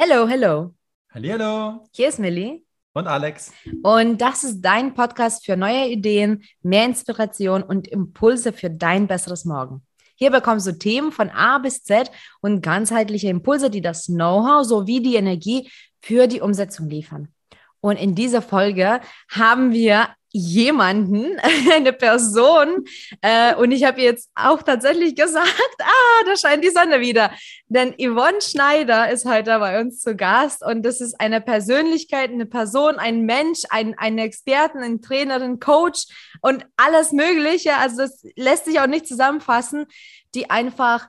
Hello, hello. Hallihallo. Hier ist Millie. Und Alex. Und das ist dein Podcast für neue Ideen, mehr Inspiration und Impulse für dein besseres Morgen. Hier bekommst du Themen von A bis Z und ganzheitliche Impulse, die das Know-how sowie die Energie für die Umsetzung liefern. Und in dieser Folge haben wir jemanden, eine Person. Äh, und ich habe jetzt auch tatsächlich gesagt, ah, da scheint die Sonne wieder. Denn Yvonne Schneider ist heute bei uns zu Gast und das ist eine Persönlichkeit, eine Person, ein Mensch, ein, eine Expertin, eine Trainerin, Coach und alles Mögliche. Also das lässt sich auch nicht zusammenfassen, die einfach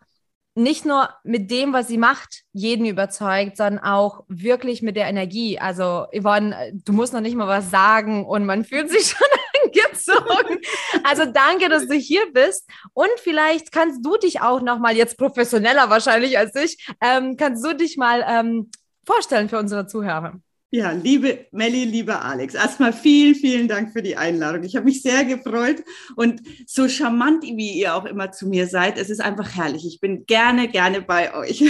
nicht nur mit dem, was sie macht, jeden überzeugt, sondern auch wirklich mit der Energie. Also, Yvonne, du musst noch nicht mal was sagen und man fühlt sich schon angezogen. Also, danke, dass du hier bist. Und vielleicht kannst du dich auch noch mal, jetzt professioneller wahrscheinlich als ich, ähm, kannst du dich mal ähm, vorstellen für unsere Zuhörer. Ja, liebe Melli, lieber Alex, erstmal vielen, vielen Dank für die Einladung. Ich habe mich sehr gefreut und so charmant, wie ihr auch immer zu mir seid, es ist einfach herrlich. Ich bin gerne, gerne bei euch.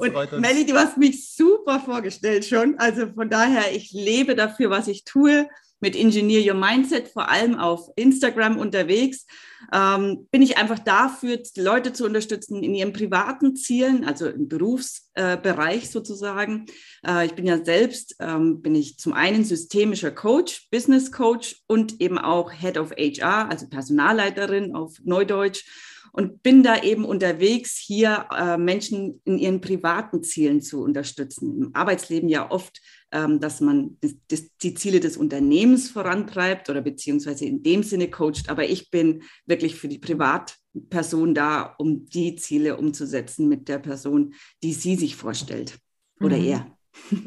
und Melli, du hast mich super vorgestellt schon. Also von daher, ich lebe dafür, was ich tue mit Engineer Your Mindset, vor allem auf Instagram unterwegs, ähm, bin ich einfach dafür, Leute zu unterstützen in ihren privaten Zielen, also im Berufsbereich äh, sozusagen. Äh, ich bin ja selbst, ähm, bin ich zum einen systemischer Coach, Business Coach und eben auch Head of HR, also Personalleiterin auf Neudeutsch und bin da eben unterwegs, hier äh, Menschen in ihren privaten Zielen zu unterstützen. Im Arbeitsleben ja oft dass man die Ziele des Unternehmens vorantreibt oder beziehungsweise in dem Sinne coacht. Aber ich bin wirklich für die Privatperson da, um die Ziele umzusetzen mit der Person, die sie sich vorstellt oder mhm. er.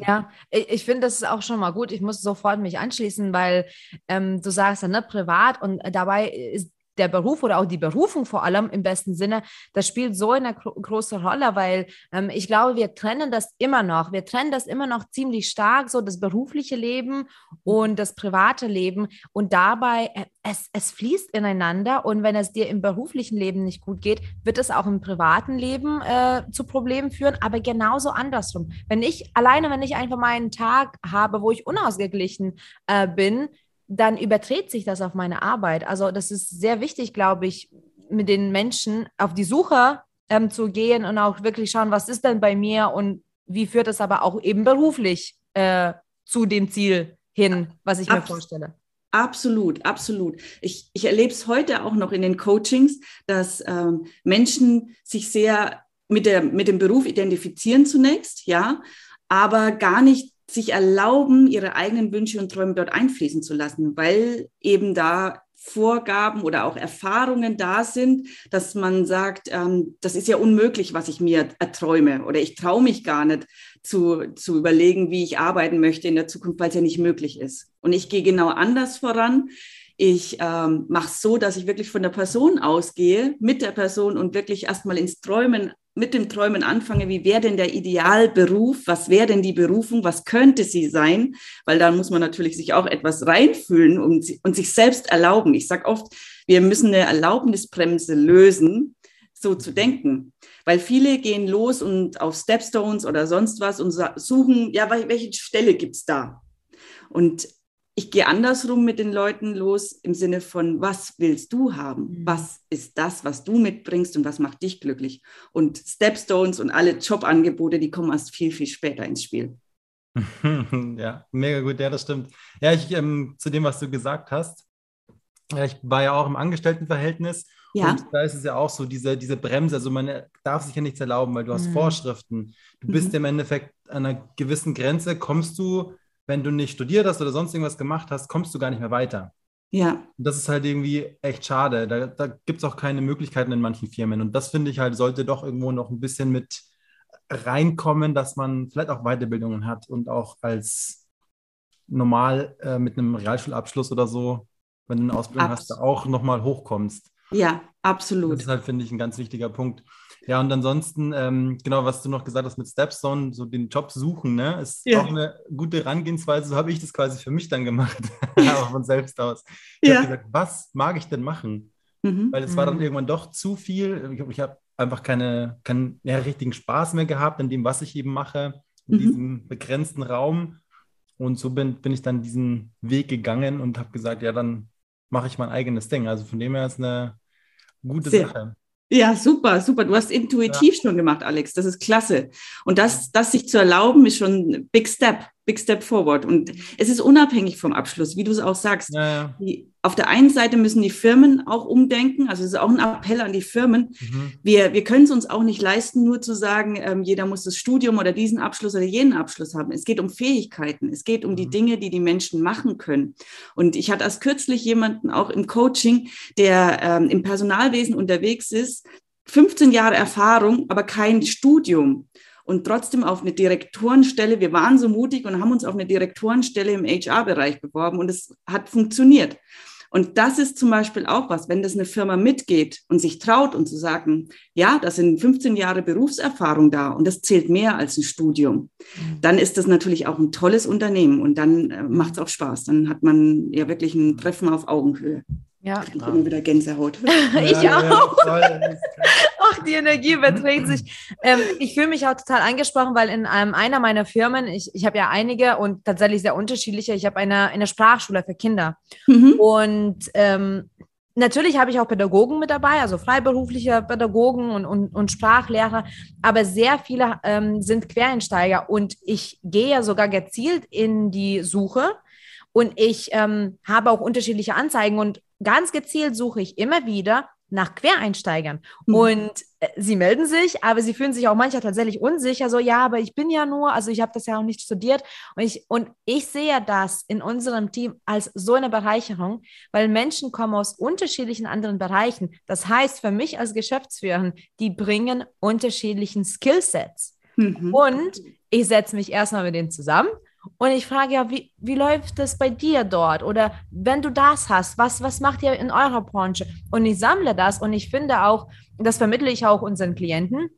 Ja, ich, ich finde, das ist auch schon mal gut. Ich muss sofort mich anschließen, weil ähm, du sagst ja, ne, privat und dabei ist der Beruf oder auch die Berufung vor allem im besten Sinne, das spielt so eine gro große Rolle, weil ähm, ich glaube, wir trennen das immer noch. Wir trennen das immer noch ziemlich stark, so das berufliche Leben und das private Leben. Und dabei, äh, es, es fließt ineinander. Und wenn es dir im beruflichen Leben nicht gut geht, wird es auch im privaten Leben äh, zu Problemen führen, aber genauso andersrum. Wenn ich alleine, wenn ich einfach mal einen Tag habe, wo ich unausgeglichen äh, bin, dann überträgt sich das auf meine Arbeit. Also das ist sehr wichtig, glaube ich, mit den Menschen auf die Suche ähm, zu gehen und auch wirklich schauen, was ist denn bei mir und wie führt es aber auch eben beruflich äh, zu dem Ziel hin, was ich Abs mir vorstelle. Absolut, absolut. Ich, ich erlebe es heute auch noch in den Coachings, dass ähm, Menschen sich sehr mit, der, mit dem Beruf identifizieren zunächst, ja, aber gar nicht sich erlauben, ihre eigenen Wünsche und Träume dort einfließen zu lassen, weil eben da Vorgaben oder auch Erfahrungen da sind, dass man sagt, ähm, das ist ja unmöglich, was ich mir erträume oder ich traue mich gar nicht zu, zu überlegen, wie ich arbeiten möchte in der Zukunft, weil es ja nicht möglich ist. Und ich gehe genau anders voran. Ich ähm, mache es so, dass ich wirklich von der Person ausgehe, mit der Person und wirklich erstmal ins Träumen mit dem Träumen anfange, wie wäre denn der Idealberuf, was wäre denn die Berufung, was könnte sie sein, weil da muss man natürlich sich auch etwas reinfühlen und, und sich selbst erlauben. Ich sage oft, wir müssen eine Erlaubnisbremse lösen, so zu denken, weil viele gehen los und auf Stepstones oder sonst was und suchen, ja, welche Stelle gibt's da? Und ich gehe andersrum mit den Leuten los im Sinne von, was willst du haben? Mhm. Was ist das, was du mitbringst und was macht dich glücklich? Und Stepstones und alle Jobangebote, die kommen erst viel, viel später ins Spiel. ja, mega gut, ja, das stimmt. Ja, ich ähm, zu dem, was du gesagt hast, ja, ich war ja auch im Angestelltenverhältnis ja. und da ist es ja auch so, diese, diese Bremse, also man darf sich ja nichts erlauben, weil du hast mhm. Vorschriften. Du bist mhm. im Endeffekt an einer gewissen Grenze, kommst du wenn du nicht studiert hast oder sonst irgendwas gemacht hast, kommst du gar nicht mehr weiter. Ja. Und das ist halt irgendwie echt schade. Da, da gibt es auch keine Möglichkeiten in manchen Firmen. Und das finde ich halt, sollte doch irgendwo noch ein bisschen mit reinkommen, dass man vielleicht auch Weiterbildungen hat und auch als normal äh, mit einem Realschulabschluss oder so, wenn du eine Ausbildung Abs hast, da auch nochmal hochkommst. Ja, absolut. Das ist halt, finde ich, ein ganz wichtiger Punkt. Ja, und ansonsten, ähm, genau, was du noch gesagt hast mit Stepstone, so den Job suchen, ne, ist ja. auch eine gute Herangehensweise. So habe ich das quasi für mich dann gemacht, auch von selbst aus. Ich ja. habe gesagt, was mag ich denn machen? mhm. weil es war dann mhm. irgendwann doch zu viel. Ich, ich habe einfach keine, keinen ja, richtigen Spaß mehr gehabt in dem, was ich eben mache, in mhm. diesem begrenzten Raum. Und so bin, bin ich dann diesen Weg gegangen und habe gesagt, ja, dann mache ich mein eigenes Ding. Also von dem her ist eine gute Sehr. Sache. Ja, super, super. Du hast intuitiv ja. schon gemacht, Alex. Das ist klasse. Und das, das sich zu erlauben, ist schon ein Big Step, Big Step forward. Und es ist unabhängig vom Abschluss, wie du es auch sagst. Ja, ja. Die, auf der einen Seite müssen die Firmen auch umdenken. Also es ist auch ein Appell an die Firmen. Mhm. Wir, wir können es uns auch nicht leisten, nur zu sagen, ähm, jeder muss das Studium oder diesen Abschluss oder jenen Abschluss haben. Es geht um Fähigkeiten. Es geht um mhm. die Dinge, die die Menschen machen können. Und ich hatte erst kürzlich jemanden auch im Coaching, der ähm, im Personalwesen unterwegs ist, 15 Jahre Erfahrung, aber kein Studium und trotzdem auf eine Direktorenstelle. Wir waren so mutig und haben uns auf eine Direktorenstelle im HR-Bereich beworben und es hat funktioniert. Und das ist zum Beispiel auch was, wenn das eine Firma mitgeht und sich traut und zu sagen, ja, das sind 15 Jahre Berufserfahrung da und das zählt mehr als ein Studium, mhm. dann ist das natürlich auch ein tolles Unternehmen und dann äh, macht es auch Spaß. Dann hat man ja wirklich ein Treffen auf Augenhöhe. Ja. Ich ah. immer wieder Gänsehaut. ich ja, auch. Ja, Ach, die Energie überträgt sich. Ähm, ich fühle mich auch total angesprochen, weil in ähm, einer meiner Firmen, ich, ich habe ja einige und tatsächlich sehr unterschiedliche, ich habe eine, eine Sprachschule für Kinder. Mhm. Und ähm, natürlich habe ich auch Pädagogen mit dabei, also freiberufliche Pädagogen und, und, und Sprachlehrer, aber sehr viele ähm, sind Quereinsteiger und ich gehe ja sogar gezielt in die Suche und ich ähm, habe auch unterschiedliche Anzeigen und ganz gezielt suche ich immer wieder nach Quereinsteigern. Mhm. Und äh, sie melden sich, aber sie fühlen sich auch manchmal tatsächlich unsicher, so, ja, aber ich bin ja nur, also ich habe das ja auch nicht studiert. Und ich, und ich sehe das in unserem Team als so eine Bereicherung, weil Menschen kommen aus unterschiedlichen anderen Bereichen. Das heißt, für mich als Geschäftsführerin, die bringen unterschiedlichen Skillsets. Mhm. Und ich setze mich erstmal mit denen zusammen und ich frage ja, wie, wie läuft das bei dir dort? Oder wenn du das hast, was, was macht ihr in eurer Branche? Und ich sammle das und ich finde auch, das vermittle ich auch unseren Klienten,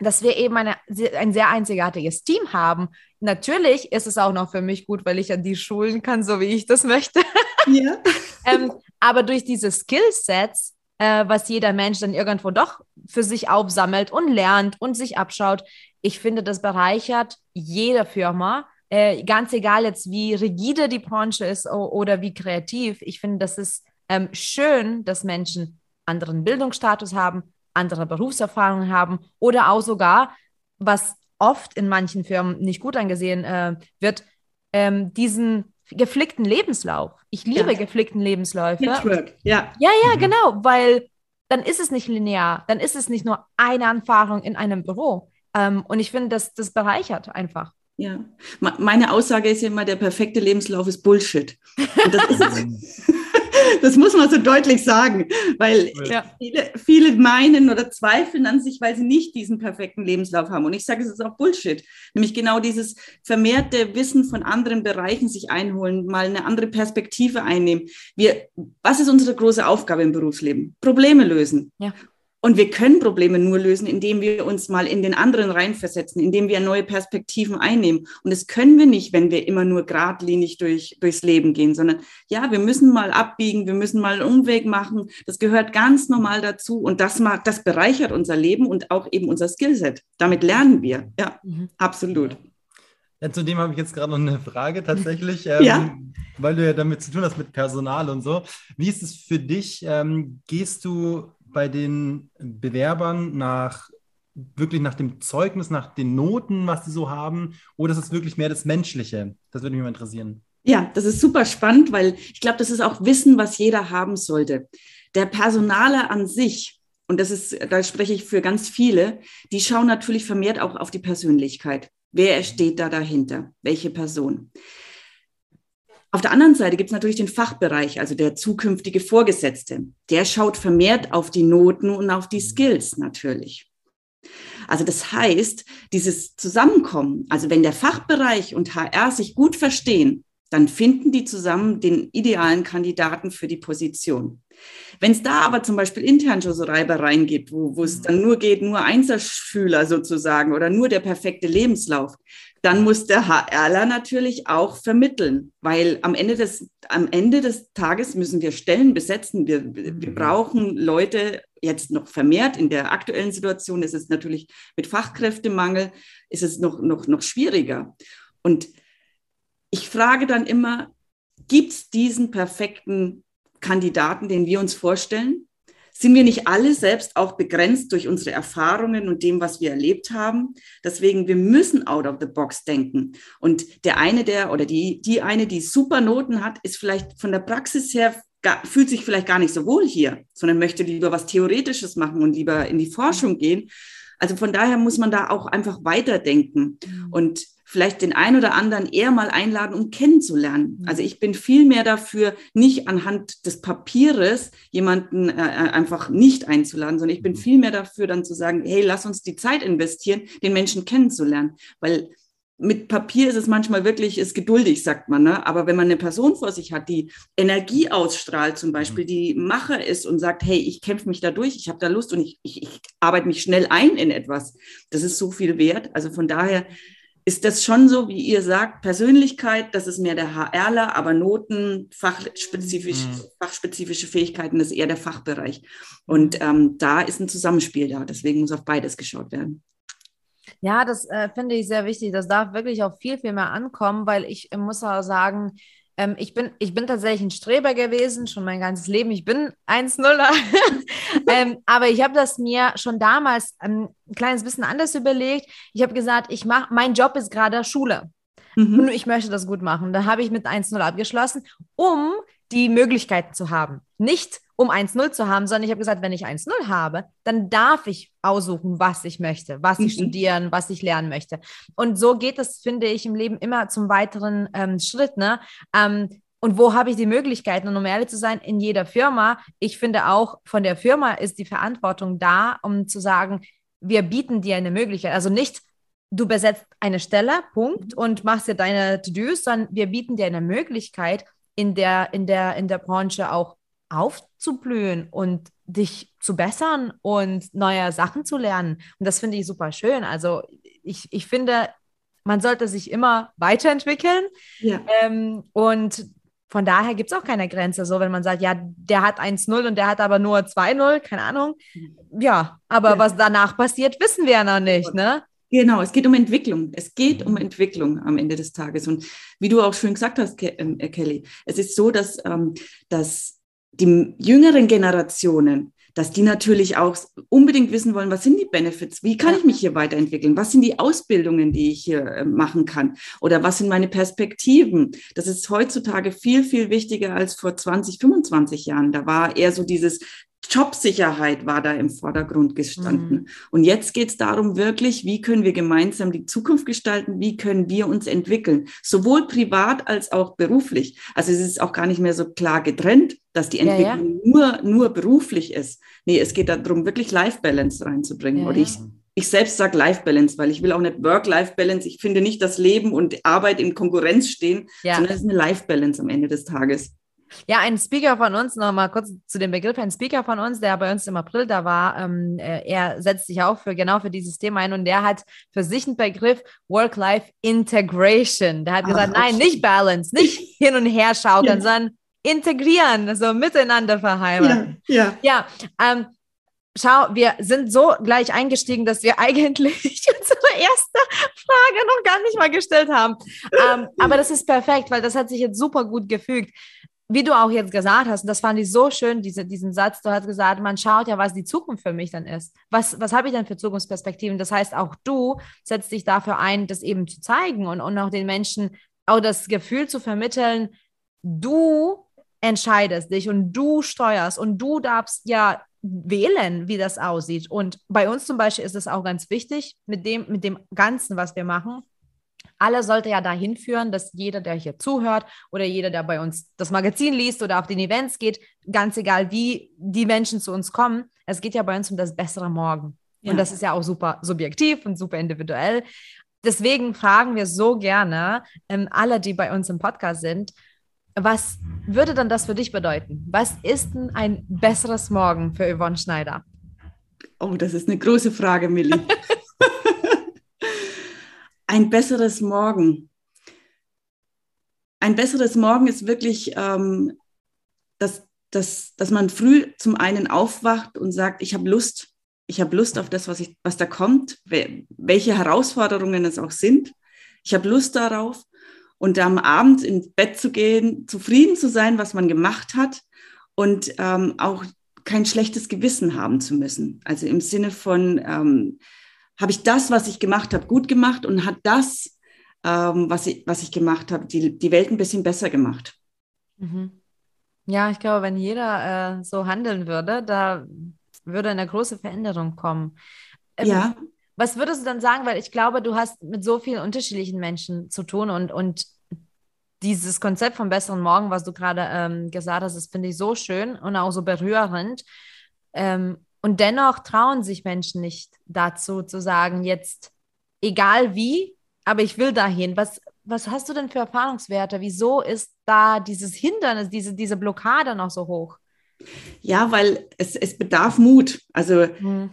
dass wir eben eine, ein sehr einzigartiges Team haben. Natürlich ist es auch noch für mich gut, weil ich an die schulen kann, so wie ich das möchte. Ja. ähm, aber durch diese Skillsets, äh, was jeder Mensch dann irgendwo doch für sich aufsammelt und lernt und sich abschaut, ich finde, das bereichert jede Firma äh, ganz egal jetzt, wie rigide die Branche ist oder wie kreativ, ich finde, das ist ähm, schön, dass Menschen anderen Bildungsstatus haben, andere Berufserfahrungen haben oder auch sogar, was oft in manchen Firmen nicht gut angesehen äh, wird, ähm, diesen geflickten Lebenslauf. Ich liebe ja. geflickten Lebensläufe. Network, ja. Ja, ja, mhm. genau, weil dann ist es nicht linear, dann ist es nicht nur eine Erfahrung in einem Büro. Ähm, und ich finde, das, das bereichert einfach. Ja, meine Aussage ist ja immer, der perfekte Lebenslauf ist Bullshit. Das, ist, das, muss man so deutlich sagen, weil ja. viele, viele meinen oder zweifeln an sich, weil sie nicht diesen perfekten Lebenslauf haben. Und ich sage, es ist auch Bullshit. Nämlich genau dieses vermehrte Wissen von anderen Bereichen sich einholen, mal eine andere Perspektive einnehmen. Wir, was ist unsere große Aufgabe im Berufsleben? Probleme lösen. Ja. Und wir können Probleme nur lösen, indem wir uns mal in den anderen reinversetzen, indem wir neue Perspektiven einnehmen. Und das können wir nicht, wenn wir immer nur geradlinig durch, durchs Leben gehen, sondern ja, wir müssen mal abbiegen, wir müssen mal einen Umweg machen. Das gehört ganz normal dazu. Und das mag, das bereichert unser Leben und auch eben unser Skillset. Damit lernen wir. Ja, mhm. absolut. Ja, zudem habe ich jetzt gerade noch eine Frage tatsächlich, ähm, ja? weil du ja damit zu tun hast mit Personal und so. Wie ist es für dich? Ähm, gehst du bei den Bewerbern nach wirklich nach dem Zeugnis, nach den Noten, was sie so haben, oder ist es wirklich mehr das Menschliche? Das würde mich mal interessieren. Ja, das ist super spannend, weil ich glaube, das ist auch Wissen, was jeder haben sollte. Der Personaler an sich, und das ist, da spreche ich für ganz viele, die schauen natürlich vermehrt auch auf die Persönlichkeit. Wer steht da dahinter? Welche Person? Auf der anderen Seite gibt es natürlich den Fachbereich, also der zukünftige Vorgesetzte. Der schaut vermehrt auf die Noten und auf die Skills natürlich. Also das heißt, dieses Zusammenkommen, also wenn der Fachbereich und HR sich gut verstehen, dann finden die zusammen den idealen Kandidaten für die Position. Wenn es da aber zum Beispiel intern schon so Reibereien gibt, wo, wo es dann nur geht, nur Einzelschüler sozusagen oder nur der perfekte Lebenslauf, dann muss der HRler natürlich auch vermitteln, weil am Ende des, am Ende des Tages müssen wir Stellen besetzen. Wir, wir mhm. brauchen Leute jetzt noch vermehrt. In der aktuellen Situation ist es natürlich mit Fachkräftemangel, ist es noch, noch, noch schwieriger. Und ich frage dann immer, gibt es diesen perfekten Kandidaten, den wir uns vorstellen? Sind wir nicht alle selbst auch begrenzt durch unsere Erfahrungen und dem, was wir erlebt haben. Deswegen, wir müssen out of the box denken. Und der eine, der oder die, die eine, die super Noten hat, ist vielleicht von der Praxis her, gar, fühlt sich vielleicht gar nicht so wohl hier, sondern möchte lieber was Theoretisches machen und lieber in die Forschung gehen. Also von daher muss man da auch einfach weiterdenken. Mhm. Und vielleicht den einen oder anderen eher mal einladen, um kennenzulernen. Mhm. Also ich bin viel mehr dafür, nicht anhand des Papieres jemanden äh, äh, einfach nicht einzuladen, sondern ich bin mhm. viel mehr dafür, dann zu sagen, hey, lass uns die Zeit investieren, den Menschen kennenzulernen, weil mit Papier ist es manchmal wirklich, ist geduldig, sagt man. Ne? Aber wenn man eine Person vor sich hat, die Energie ausstrahlt, zum Beispiel, mhm. die Macher ist und sagt, hey, ich kämpfe mich da durch, ich habe da Lust und ich, ich, ich arbeite mich schnell ein in etwas, das ist so viel wert. Also von daher ist das schon so, wie ihr sagt, Persönlichkeit, das ist mehr der HRler, aber Noten, fachspezifisch, mhm. fachspezifische Fähigkeiten, das ist eher der Fachbereich. Und ähm, da ist ein Zusammenspiel da, deswegen muss auf beides geschaut werden. Ja, das äh, finde ich sehr wichtig. Das darf wirklich auch viel, viel mehr ankommen, weil ich äh, muss auch sagen, ähm, ich, bin, ich bin tatsächlich ein Streber gewesen, schon mein ganzes Leben. Ich bin 1-0er. ähm, aber ich habe das mir schon damals ähm, ein kleines bisschen anders überlegt. Ich habe gesagt, ich mache, mein Job ist gerade Schule. Mhm. Und ich möchte das gut machen. Da habe ich mit 1-0 abgeschlossen, um die Möglichkeiten zu haben. Nicht um 1-0 zu haben, sondern ich habe gesagt, wenn ich 1-0 habe, dann darf ich aussuchen, was ich möchte, was ich mhm. studieren, was ich lernen möchte. Und so geht es, finde ich, im Leben immer zum weiteren ähm, Schritt. Ne? Ähm, und wo habe ich die Möglichkeiten? Und um ehrlich zu sein, in jeder Firma, ich finde auch, von der Firma ist die Verantwortung da, um zu sagen, wir bieten dir eine Möglichkeit. Also nicht, du besetzt eine Stelle, Punkt, mhm. und machst dir deine To-Dos, sondern wir bieten dir eine Möglichkeit, in der, in der, in der Branche auch aufzublühen und dich zu bessern und neue Sachen zu lernen. Und das finde ich super schön. Also ich, ich finde, man sollte sich immer weiterentwickeln. Ja. Ähm, und von daher gibt es auch keine Grenze. So, wenn man sagt, ja, der hat 1-0 und der hat aber nur 2-0, keine Ahnung. Ja, aber ja. was danach passiert, wissen wir ja noch nicht, ne? Genau, es geht um Entwicklung. Es geht um Entwicklung am Ende des Tages. Und wie du auch schön gesagt hast, ähm, Kelly, es ist so, dass, ähm, dass die jüngeren Generationen, dass die natürlich auch unbedingt wissen wollen, was sind die Benefits? Wie kann ich mich hier weiterentwickeln? Was sind die Ausbildungen, die ich hier äh, machen kann? Oder was sind meine Perspektiven? Das ist heutzutage viel, viel wichtiger als vor 20, 25 Jahren. Da war eher so dieses, Jobsicherheit war da im Vordergrund gestanden. Mhm. Und jetzt geht es darum, wirklich, wie können wir gemeinsam die Zukunft gestalten, wie können wir uns entwickeln, sowohl privat als auch beruflich. Also es ist auch gar nicht mehr so klar getrennt, dass die Entwicklung ja, ja. Nur, nur beruflich ist. Nee, es geht darum, wirklich Life-Balance reinzubringen. Ja, Oder ich, ich selbst sage Life-Balance, weil ich will auch nicht Work-Life-Balance. Ich finde nicht, dass Leben und Arbeit in Konkurrenz stehen, sondern es ist eine Life-Balance am Ende des Tages. Ja, ein Speaker von uns, nochmal kurz zu dem Begriff, ein Speaker von uns, der bei uns im April da war, ähm, äh, er setzt sich auch für genau für dieses Thema ein und der hat für sich einen Begriff Work-Life-Integration. Der hat Ach, gesagt, nein, nicht Balance, nicht hin und her schaukeln, ja. sondern integrieren, so miteinander verheiraten. Ja, ja. ja ähm, schau, wir sind so gleich eingestiegen, dass wir eigentlich unsere erste Frage noch gar nicht mal gestellt haben. Ähm, aber das ist perfekt, weil das hat sich jetzt super gut gefügt wie du auch jetzt gesagt hast, und das fand ich so schön, diese, diesen Satz, du hast gesagt, man schaut ja, was die Zukunft für mich dann ist. Was, was habe ich denn für Zukunftsperspektiven? Das heißt, auch du setzt dich dafür ein, das eben zu zeigen und, und auch den Menschen auch das Gefühl zu vermitteln, du entscheidest dich und du steuerst und du darfst ja wählen, wie das aussieht. Und bei uns zum Beispiel ist es auch ganz wichtig, mit dem, mit dem Ganzen, was wir machen, alle sollte ja dahin führen, dass jeder, der hier zuhört oder jeder, der bei uns das Magazin liest oder auf den Events geht, ganz egal, wie die Menschen zu uns kommen, es geht ja bei uns um das bessere Morgen. Ja. Und das ist ja auch super subjektiv und super individuell. Deswegen fragen wir so gerne ähm, alle, die bei uns im Podcast sind, was würde dann das für dich bedeuten? Was ist denn ein besseres Morgen für Yvonne Schneider? Oh, das ist eine große Frage, Millie. ein besseres Morgen. Ein besseres Morgen ist wirklich, ähm, dass, dass, dass man früh zum einen aufwacht und sagt, ich habe Lust, ich habe Lust auf das, was, ich, was da kommt, welche Herausforderungen es auch sind. Ich habe Lust darauf. Und am Abend ins Bett zu gehen, zufrieden zu sein, was man gemacht hat und ähm, auch kein schlechtes Gewissen haben zu müssen. Also im Sinne von, ähm, habe ich das, was ich gemacht habe, gut gemacht und hat das, ähm, was, ich, was ich gemacht habe, die, die Welt ein bisschen besser gemacht. Mhm. Ja, ich glaube, wenn jeder äh, so handeln würde, da würde eine große Veränderung kommen. Ähm, ja. Was würdest du dann sagen? Weil ich glaube, du hast mit so vielen unterschiedlichen Menschen zu tun und, und dieses Konzept vom besseren Morgen, was du gerade ähm, gesagt hast, das finde ich so schön und auch so berührend. Ähm, und dennoch trauen sich Menschen nicht dazu zu sagen, jetzt egal wie, aber ich will dahin. Was, was hast du denn für Erfahrungswerte? Wieso ist da dieses Hindernis, diese, diese Blockade noch so hoch? Ja, weil es, es bedarf Mut. Also hm.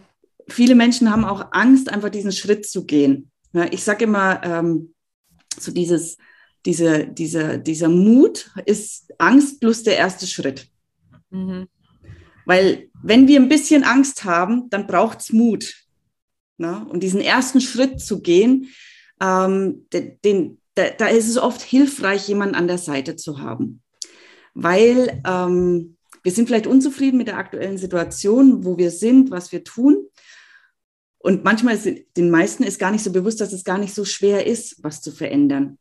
viele Menschen haben auch Angst, einfach diesen Schritt zu gehen. Ich sage immer, ähm, so dieses, diese, diese, dieser Mut ist Angst plus der erste Schritt. Mhm. Weil wenn wir ein bisschen Angst haben, dann braucht es Mut. Ne? Und diesen ersten Schritt zu gehen, ähm, den, da, da, ist es oft hilfreich, jemanden an der Seite zu haben. Weil ähm, wir sind vielleicht unzufrieden mit der aktuellen Situation, wo wir sind, was wir tun. Und manchmal ist den meisten ist gar nicht so bewusst, dass es gar nicht so schwer ist, was zu verändern.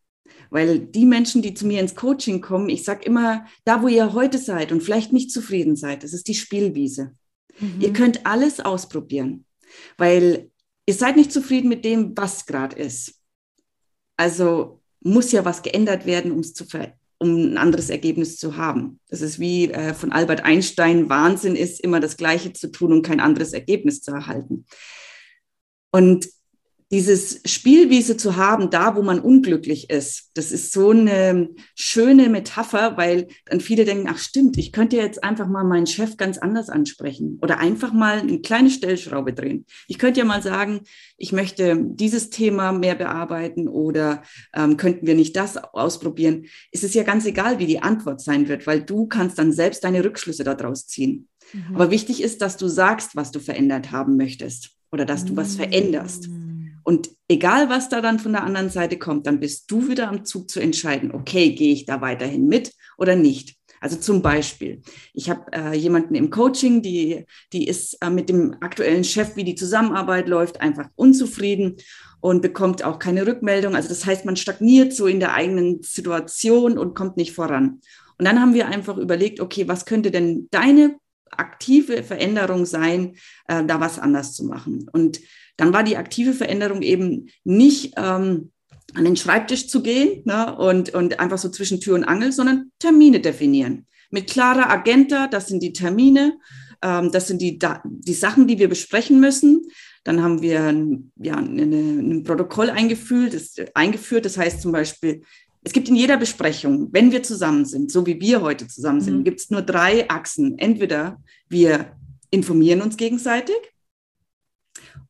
Weil die Menschen, die zu mir ins Coaching kommen, ich sage immer, da wo ihr heute seid und vielleicht nicht zufrieden seid, das ist die Spielwiese. Mhm. Ihr könnt alles ausprobieren, weil ihr seid nicht zufrieden mit dem, was gerade ist. Also muss ja was geändert werden, um es zu um ein anderes Ergebnis zu haben. Das ist wie äh, von Albert Einstein, Wahnsinn ist, immer das Gleiche zu tun und kein anderes Ergebnis zu erhalten. Und dieses Spielwiese zu haben, da wo man unglücklich ist, das ist so eine schöne Metapher, weil dann viele denken, ach stimmt, ich könnte jetzt einfach mal meinen Chef ganz anders ansprechen oder einfach mal eine kleine Stellschraube drehen. Ich könnte ja mal sagen, ich möchte dieses Thema mehr bearbeiten oder ähm, könnten wir nicht das ausprobieren. Es ist ja ganz egal, wie die Antwort sein wird, weil du kannst dann selbst deine Rückschlüsse daraus ziehen. Mhm. Aber wichtig ist, dass du sagst, was du verändert haben möchtest oder dass du was veränderst. Mhm. Und egal, was da dann von der anderen Seite kommt, dann bist du wieder am Zug zu entscheiden, okay, gehe ich da weiterhin mit oder nicht. Also zum Beispiel, ich habe äh, jemanden im Coaching, die, die ist äh, mit dem aktuellen Chef, wie die Zusammenarbeit läuft, einfach unzufrieden und bekommt auch keine Rückmeldung. Also das heißt, man stagniert so in der eigenen Situation und kommt nicht voran. Und dann haben wir einfach überlegt, okay, was könnte denn deine aktive Veränderung sein, äh, da was anders zu machen? Und dann war die aktive Veränderung eben nicht ähm, an den Schreibtisch zu gehen ne, und, und einfach so zwischen Tür und Angel, sondern Termine definieren. Mit klarer Agenda, das sind die Termine, ähm, das sind die, die Sachen, die wir besprechen müssen. Dann haben wir ja, eine, ein Protokoll eingeführt das, eingeführt. Das heißt zum Beispiel, es gibt in jeder Besprechung, wenn wir zusammen sind, so wie wir heute zusammen sind, mhm. gibt es nur drei Achsen. Entweder wir informieren uns gegenseitig,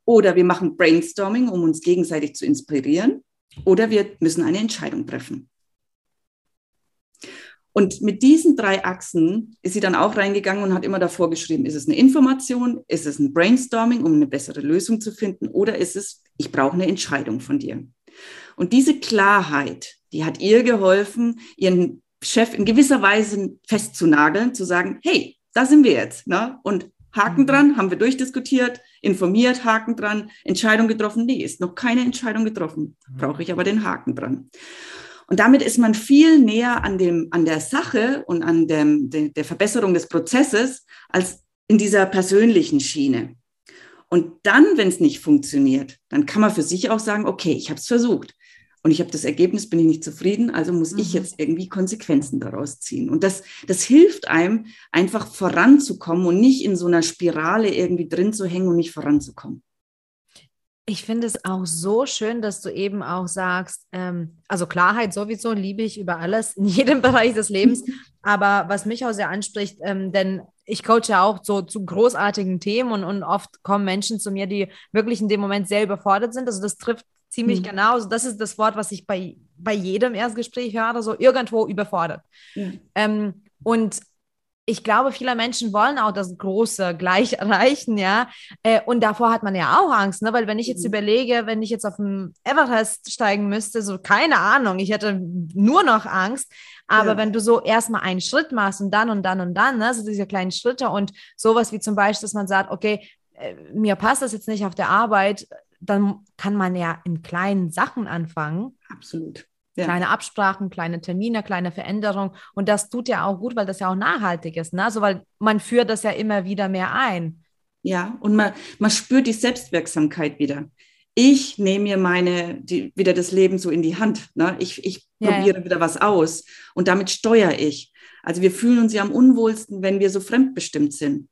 oder wir machen Brainstorming, um uns gegenseitig zu inspirieren. Oder wir müssen eine Entscheidung treffen. Und mit diesen drei Achsen ist sie dann auch reingegangen und hat immer davor geschrieben, ist es eine Information, ist es ein Brainstorming, um eine bessere Lösung zu finden, oder ist es, ich brauche eine Entscheidung von dir. Und diese Klarheit, die hat ihr geholfen, ihren Chef in gewisser Weise festzunageln, zu sagen, hey, da sind wir jetzt. Ne? Und Haken mhm. dran, haben wir durchdiskutiert, informiert, Haken dran, Entscheidung getroffen. Nee, ist noch keine Entscheidung getroffen. Mhm. Brauche ich aber den Haken dran. Und damit ist man viel näher an, dem, an der Sache und an dem, de, der Verbesserung des Prozesses als in dieser persönlichen Schiene. Und dann, wenn es nicht funktioniert, dann kann man für sich auch sagen, okay, ich habe es versucht und ich habe das Ergebnis, bin ich nicht zufrieden, also muss mhm. ich jetzt irgendwie Konsequenzen daraus ziehen. Und das, das hilft einem, einfach voranzukommen und nicht in so einer Spirale irgendwie drin zu hängen und nicht voranzukommen. Ich finde es auch so schön, dass du eben auch sagst, ähm, also Klarheit sowieso liebe ich über alles in jedem Bereich des Lebens. Aber was mich auch sehr anspricht, ähm, denn ich coache ja auch so zu großartigen Themen und, und oft kommen Menschen zu mir, die wirklich in dem Moment sehr überfordert sind. Also das trifft ziemlich mhm. genau. Also das ist das Wort, was ich bei, bei jedem Erstgespräch höre, so irgendwo überfordert. Mhm. Ähm, und ich glaube, viele Menschen wollen auch das Große gleich erreichen, ja. Äh, und davor hat man ja auch Angst, ne? Weil wenn ich jetzt mhm. überlege, wenn ich jetzt auf dem Everest steigen müsste, so keine Ahnung, ich hätte nur noch Angst. Aber ja. wenn du so erstmal einen Schritt machst und dann und dann und dann, ne, so diese kleinen Schritte und sowas wie zum Beispiel, dass man sagt, okay, äh, mir passt das jetzt nicht auf der Arbeit, dann kann man ja in kleinen Sachen anfangen. Absolut. Ja. Kleine Absprachen, kleine Termine, kleine Veränderungen. Und das tut ja auch gut, weil das ja auch nachhaltig ist. Ne? Also, weil man führt das ja immer wieder mehr ein. Ja, und man, man spürt die Selbstwirksamkeit wieder. Ich nehme mir meine, die, wieder das Leben so in die Hand. Ne? Ich, ich ja, probiere ja. wieder was aus und damit steuere ich. Also wir fühlen uns ja am unwohlsten, wenn wir so fremdbestimmt sind.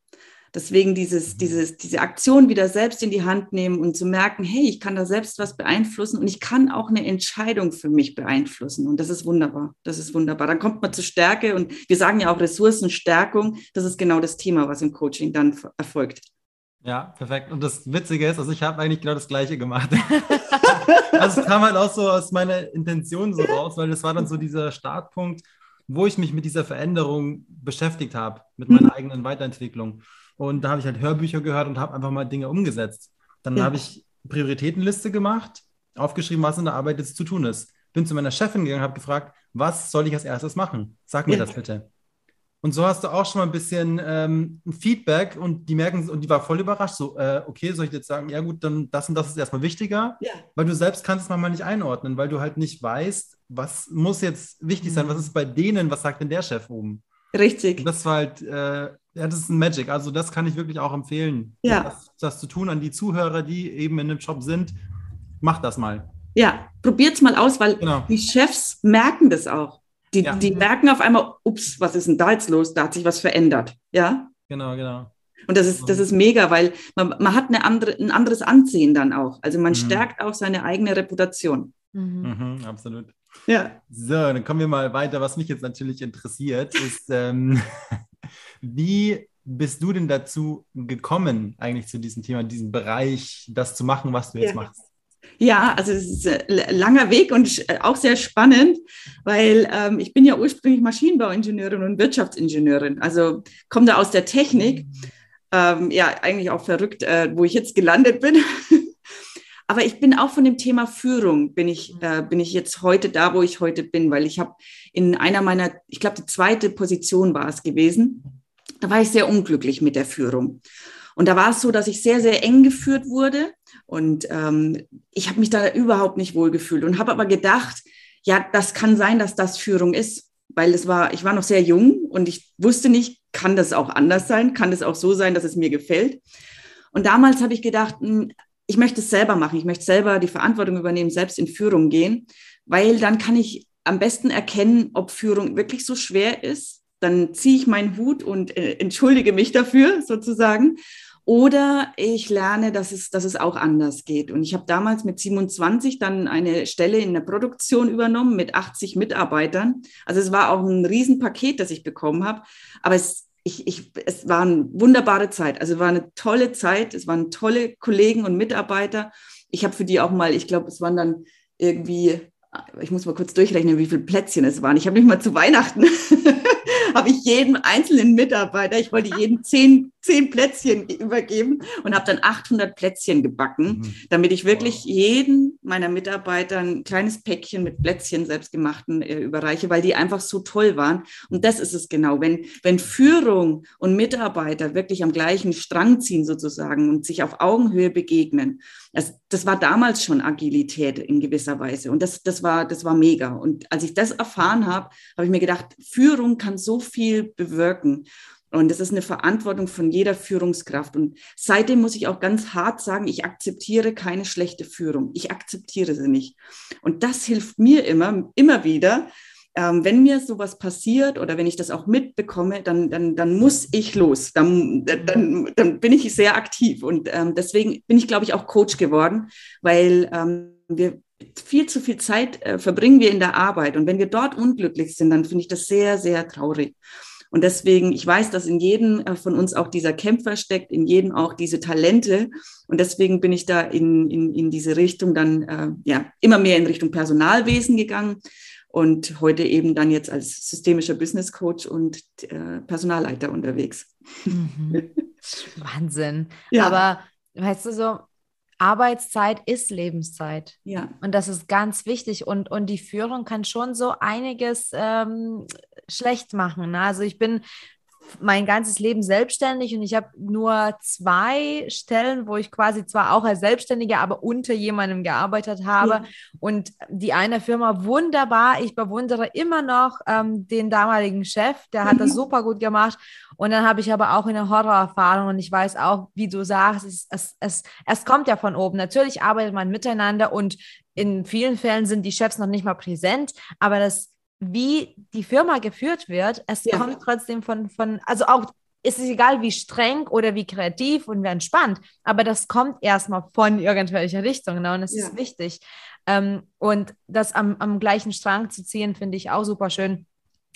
Deswegen dieses, dieses, diese Aktion wieder selbst in die Hand nehmen und zu merken, hey, ich kann da selbst was beeinflussen und ich kann auch eine Entscheidung für mich beeinflussen. Und das ist wunderbar. Das ist wunderbar. Dann kommt man zur Stärke und wir sagen ja auch Ressourcenstärkung. Das ist genau das Thema, was im Coaching dann erfolgt. Ja, perfekt. Und das Witzige ist, also ich habe eigentlich genau das Gleiche gemacht. also es kam halt auch so aus meiner Intention so raus, weil das war dann so dieser Startpunkt, wo ich mich mit dieser Veränderung beschäftigt habe, mit meiner mhm. eigenen Weiterentwicklung. Und da habe ich halt Hörbücher gehört und habe einfach mal Dinge umgesetzt. Dann ja. habe ich Prioritätenliste gemacht, aufgeschrieben, was in der Arbeit jetzt zu tun ist. Bin zu meiner Chefin gegangen, habe gefragt, was soll ich als erstes machen? Sag mir ja. das bitte. Und so hast du auch schon mal ein bisschen ähm, ein Feedback und die merken, und die war voll überrascht, so, äh, okay, soll ich jetzt sagen, ja gut, dann das und das ist erstmal wichtiger, ja. weil du selbst kannst es manchmal nicht einordnen, weil du halt nicht weißt, was muss jetzt wichtig sein, was ist bei denen, was sagt denn der Chef oben? Richtig. Das war halt äh, ja, das ist ein Magic. Also das kann ich wirklich auch empfehlen, ja. das, das zu tun an die Zuhörer, die eben in dem Job sind. Macht das mal. Ja, probiert es mal aus, weil genau. die Chefs merken das auch. Die, ja. die merken auf einmal, ups, was ist denn da jetzt los? Da hat sich was verändert. Ja? Genau, genau. Und das ist, das ist mega, weil man, man hat eine andere, ein anderes Ansehen dann auch. Also man mhm. stärkt auch seine eigene Reputation. Mhm. Mhm, absolut. Ja. So, dann kommen wir mal weiter. Was mich jetzt natürlich interessiert, ist, ähm, wie bist du denn dazu gekommen, eigentlich zu diesem Thema, diesem Bereich, das zu machen, was du jetzt ja. machst? Ja, also es ist ein langer Weg und auch sehr spannend, weil ähm, ich bin ja ursprünglich Maschinenbauingenieurin und Wirtschaftsingenieurin, also komme da aus der Technik. Ähm, ja, eigentlich auch verrückt, äh, wo ich jetzt gelandet bin. Aber ich bin auch von dem Thema Führung, bin ich, äh, bin ich jetzt heute da, wo ich heute bin, weil ich habe in einer meiner, ich glaube, die zweite Position war es gewesen, da war ich sehr unglücklich mit der Führung. Und da war es so, dass ich sehr, sehr eng geführt wurde und ähm, ich habe mich da überhaupt nicht wohlgefühlt und habe aber gedacht, ja, das kann sein, dass das Führung ist, weil es war, ich war noch sehr jung und ich wusste nicht, kann das auch anders sein? Kann es auch so sein, dass es mir gefällt? Und damals habe ich gedacht, hm, ich möchte es selber machen. Ich möchte selber die Verantwortung übernehmen, selbst in Führung gehen, weil dann kann ich am besten erkennen, ob Führung wirklich so schwer ist. Dann ziehe ich meinen Hut und äh, entschuldige mich dafür sozusagen. Oder ich lerne, dass es, dass es auch anders geht. Und ich habe damals mit 27 dann eine Stelle in der Produktion übernommen mit 80 Mitarbeitern. Also es war auch ein Riesenpaket, das ich bekommen habe. Aber es ich, ich, es war eine wunderbare Zeit. Also war eine tolle Zeit. Es waren tolle Kollegen und Mitarbeiter. Ich habe für die auch mal, ich glaube, es waren dann irgendwie, ich muss mal kurz durchrechnen, wie viele Plätzchen es waren. Ich habe nicht mal zu Weihnachten habe ich jedem einzelnen Mitarbeiter, ich wollte jedem zehn, zehn Plätzchen übergeben und habe dann 800 Plätzchen gebacken, mhm. damit ich wirklich wow. jeden meiner Mitarbeiter ein kleines Päckchen mit Plätzchen selbstgemachten äh, überreiche, weil die einfach so toll waren. Und das ist es genau. Wenn, wenn Führung und Mitarbeiter wirklich am gleichen Strang ziehen sozusagen und sich auf Augenhöhe begegnen, das, das war damals schon Agilität in gewisser Weise. Und das, das, war, das war mega. Und als ich das erfahren habe, habe ich mir gedacht, Führung kann so viel bewirken. Und das ist eine Verantwortung von jeder Führungskraft. Und seitdem muss ich auch ganz hart sagen, ich akzeptiere keine schlechte Führung. Ich akzeptiere sie nicht. Und das hilft mir immer, immer wieder. Ähm, wenn mir sowas passiert oder wenn ich das auch mitbekomme, dann, dann, dann muss ich los. Dann, dann, dann bin ich sehr aktiv. Und ähm, deswegen bin ich, glaube ich, auch Coach geworden, weil ähm, wir viel zu viel Zeit äh, verbringen wir in der Arbeit. Und wenn wir dort unglücklich sind, dann finde ich das sehr, sehr traurig. Und deswegen, ich weiß, dass in jedem äh, von uns auch dieser Kämpfer steckt, in jedem auch diese Talente. Und deswegen bin ich da in, in, in diese Richtung dann äh, ja immer mehr in Richtung Personalwesen gegangen und heute eben dann jetzt als systemischer Business Coach und äh, Personalleiter unterwegs. Mhm. Wahnsinn. Ja. Aber weißt du so, Arbeitszeit ist Lebenszeit. Ja. Und das ist ganz wichtig. Und, und die Führung kann schon so einiges ähm, schlecht machen. Ne? Also ich bin mein ganzes Leben selbstständig und ich habe nur zwei Stellen, wo ich quasi zwar auch als Selbstständige, aber unter jemandem gearbeitet habe. Ja. Und die eine Firma wunderbar. Ich bewundere immer noch ähm, den damaligen Chef, der hat mhm. das super gut gemacht. Und dann habe ich aber auch eine Horrorerfahrung und ich weiß auch, wie du sagst, es, es, es, es kommt ja von oben. Natürlich arbeitet man miteinander und in vielen Fällen sind die Chefs noch nicht mal präsent, aber das wie die Firma geführt wird, es ja. kommt trotzdem von, von, also auch, ist es egal, wie streng oder wie kreativ und wie entspannt, aber das kommt erstmal von irgendwelcher Richtung, ne? und das ja. ist wichtig. Ähm, und das am, am gleichen Strang zu ziehen, finde ich auch super schön.